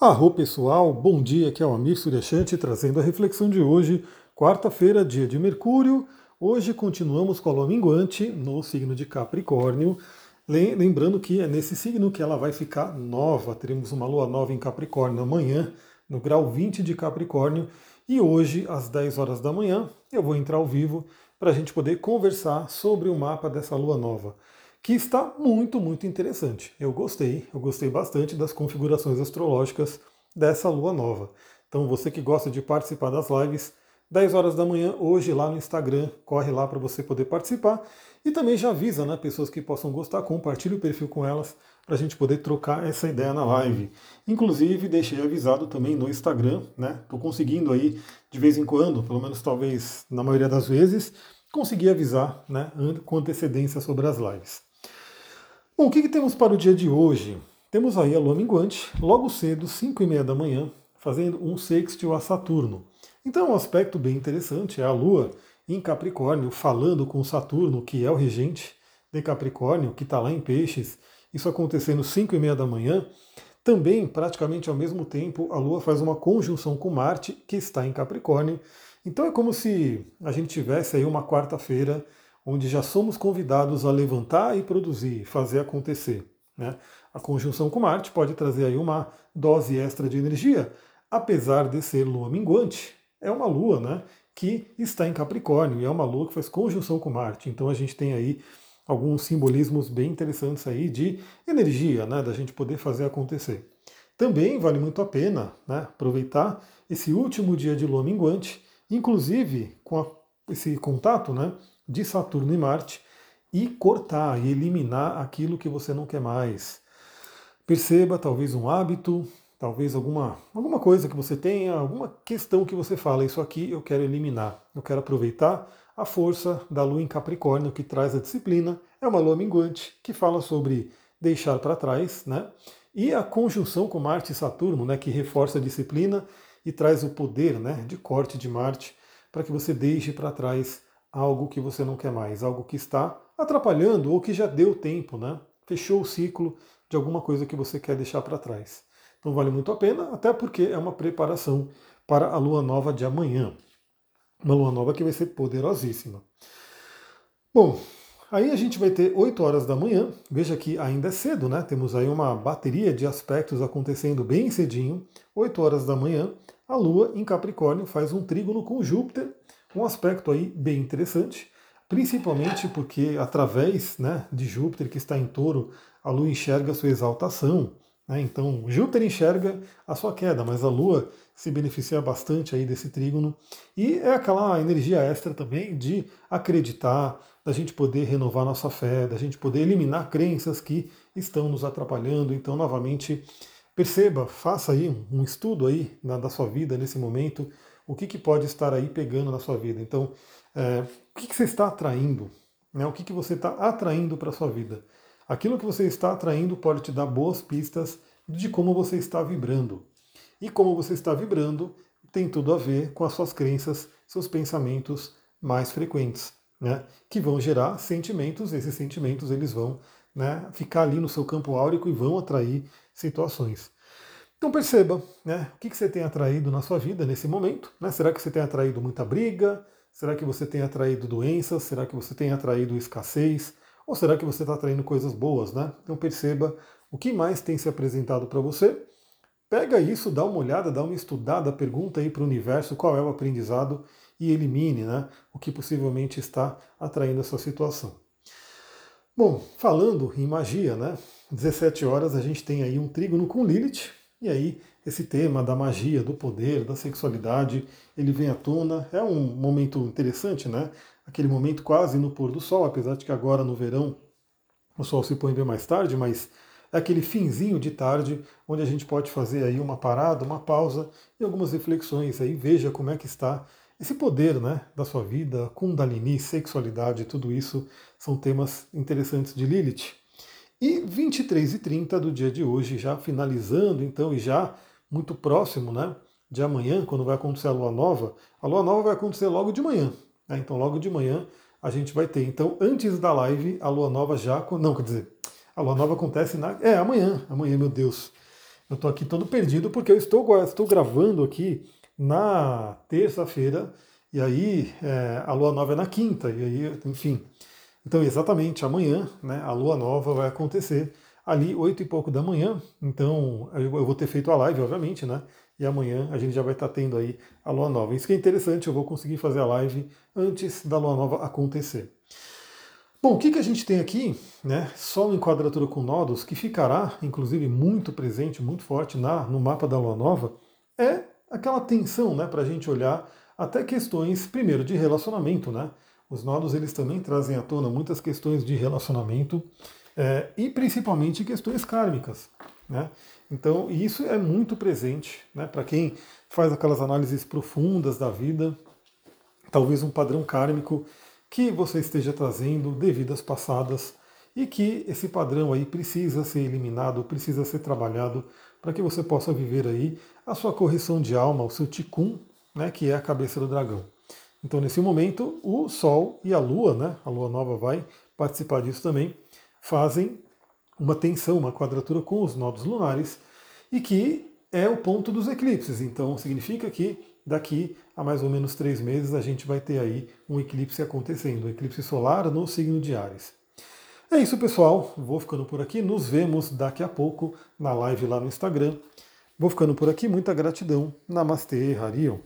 Arro pessoal, bom dia, aqui é o Amir Suryashanti trazendo a reflexão de hoje, quarta-feira, dia de Mercúrio. Hoje continuamos com a lua minguante no signo de Capricórnio. Lembrando que é nesse signo que ela vai ficar nova. Teremos uma lua nova em Capricórnio amanhã, no grau 20 de Capricórnio. E hoje, às 10 horas da manhã, eu vou entrar ao vivo para a gente poder conversar sobre o mapa dessa lua nova que está muito, muito interessante. Eu gostei, eu gostei bastante das configurações astrológicas dessa lua nova. Então, você que gosta de participar das lives, 10 horas da manhã, hoje lá no Instagram, corre lá para você poder participar. E também já avisa, né, pessoas que possam gostar, compartilhe o perfil com elas para a gente poder trocar essa ideia na live. Inclusive, deixei avisado também no Instagram, né? Estou conseguindo aí, de vez em quando, pelo menos talvez na maioria das vezes, conseguir avisar né, com antecedência sobre as lives. Bom, o que, que, temos para o dia de hoje? Temos aí a lua minguante, logo cedo, 5 e meia da manhã, fazendo um sextil a Saturno. Então, um aspecto bem interessante é a lua em Capricórnio, falando com Saturno, que é o regente de Capricórnio, que está lá em Peixes, isso acontecendo 5 e meia da manhã. Também, praticamente ao mesmo tempo, a Lua faz uma conjunção com Marte, que está em Capricórnio. Então é como se a gente tivesse aí uma quarta-feira onde já somos convidados a levantar e produzir, fazer acontecer. Né? A conjunção com Marte pode trazer aí uma dose extra de energia, apesar de ser lua minguante, é uma lua né, que está em Capricórnio e é uma lua que faz conjunção com Marte. Então a gente tem aí alguns simbolismos bem interessantes aí de energia, né, da gente poder fazer acontecer. Também vale muito a pena né, aproveitar esse último dia de lua minguante, inclusive com a, esse contato né, de Saturno e Marte e cortar e eliminar aquilo que você não quer mais. Perceba talvez um hábito, talvez alguma, alguma coisa que você tenha, alguma questão que você fala, isso aqui eu quero eliminar. Eu quero aproveitar a força da lua em Capricórnio que traz a disciplina. É uma lua minguante que fala sobre deixar para trás, né? E a conjunção com Marte e Saturno, né, que reforça a disciplina e traz o poder, né, de corte de Marte para que você deixe para trás algo que você não quer mais, algo que está atrapalhando ou que já deu tempo, né? Fechou o ciclo de alguma coisa que você quer deixar para trás. Então vale muito a pena, até porque é uma preparação para a lua nova de amanhã. Uma lua nova que vai ser poderosíssima. Bom, aí a gente vai ter 8 horas da manhã. Veja que ainda é cedo, né? Temos aí uma bateria de aspectos acontecendo bem cedinho. 8 horas da manhã, a lua em Capricórnio faz um trígono com Júpiter um aspecto aí bem interessante, principalmente porque através né, de Júpiter que está em touro, a Lua enxerga a sua exaltação. Né? Então Júpiter enxerga a sua queda, mas a Lua se beneficia bastante aí desse trígono. E é aquela energia extra também de acreditar, da gente poder renovar nossa fé, da gente poder eliminar crenças que estão nos atrapalhando. Então, novamente, perceba, faça aí um estudo aí na, da sua vida nesse momento, o que, que pode estar aí pegando na sua vida. Então, é, o que, que, você está atraindo? Né? O que, que você está atraindo para a sua vida? Aquilo que você está atraindo pode te dar boas pistas de como você está vibrando. E como você está vibrando tem tudo a ver com as suas crenças, seus pensamentos mais frequentes, né? que vão gerar sentimentos. Esses sentimentos eles vão né, ficar ali no seu campo áurico e vão atrair situações. Então perceba né, o que, você tem atraído na sua vida nesse momento. Né? Será que você tem atraído muita briga? Será que você tem atraído doenças? Será que você tem atraído escassez? Ou será que você está atraindo coisas boas? Né? Então perceba o que mais tem se apresentado para você. Pega isso, dá uma olhada, dá uma estudada, pergunta aí para o universo qual é o aprendizado e elimine né, o que possivelmente está atraindo essa situação. Bom, falando em magia, né? 17 horas a gente tem aí um trígono com Lilith, e aí esse tema da magia, do poder, da sexualidade, ele vem à tona. É um momento interessante, né? Aquele momento quase no pôr do sol, apesar de que agora no verão o sol se põe bem mais tarde, mas é aquele finzinho de tarde onde a gente pode fazer aí uma parada, uma pausa e algumas reflexões aí. Veja como é que está esse poder, né, da sua vida, Kundalini, sexualidade, tudo isso são temas interessantes de Lilith. E 23 e 30 do dia de hoje, já finalizando então e já muito próximo né, de amanhã, quando vai acontecer a lua nova, a lua nova vai acontecer logo de manhã. Né, então logo de manhã a gente vai ter. Então antes da live, a lua nova já. Não, quer dizer, a lua nova acontece na. É, amanhã, amanhã, meu Deus. Eu estou aqui todo perdido porque eu estou, estou gravando aqui na terça-feira e aí é, a lua nova é na quinta, e aí, enfim. Então, exatamente amanhã, né, a lua nova vai acontecer ali oito e pouco da manhã. Então, eu vou ter feito a live, obviamente, né? E amanhã a gente já vai estar tendo aí a lua nova. Isso que é interessante, eu vou conseguir fazer a live antes da lua nova acontecer. Bom, o que, que a gente tem aqui? Né? Sol em quadratura com nodos, que ficará, inclusive, muito presente, muito forte na, no mapa da lua nova, é aquela tensão né, para a gente olhar até questões, primeiro, de relacionamento. Né? Os nodos eles também trazem à tona muitas questões de relacionamento é, e principalmente questões kármicas. Né? Então, isso é muito presente né, para quem faz aquelas análises profundas da vida, talvez um padrão kármico que você esteja trazendo de vidas passadas e que esse padrão aí precisa ser eliminado, precisa ser trabalhado para que você possa viver aí a sua correção de alma, o seu tikkun, né, que é a cabeça do dragão. Então, nesse momento, o Sol e a Lua, né, a Lua nova vai participar disso também, fazem uma tensão, uma quadratura com os nodos lunares, e que é o ponto dos eclipses. Então, significa que daqui a mais ou menos três meses a gente vai ter aí um eclipse acontecendo, um eclipse solar no signo de Ares. É isso, pessoal. Vou ficando por aqui. Nos vemos daqui a pouco na live lá no Instagram. Vou ficando por aqui. Muita gratidão. Namastê, Harion.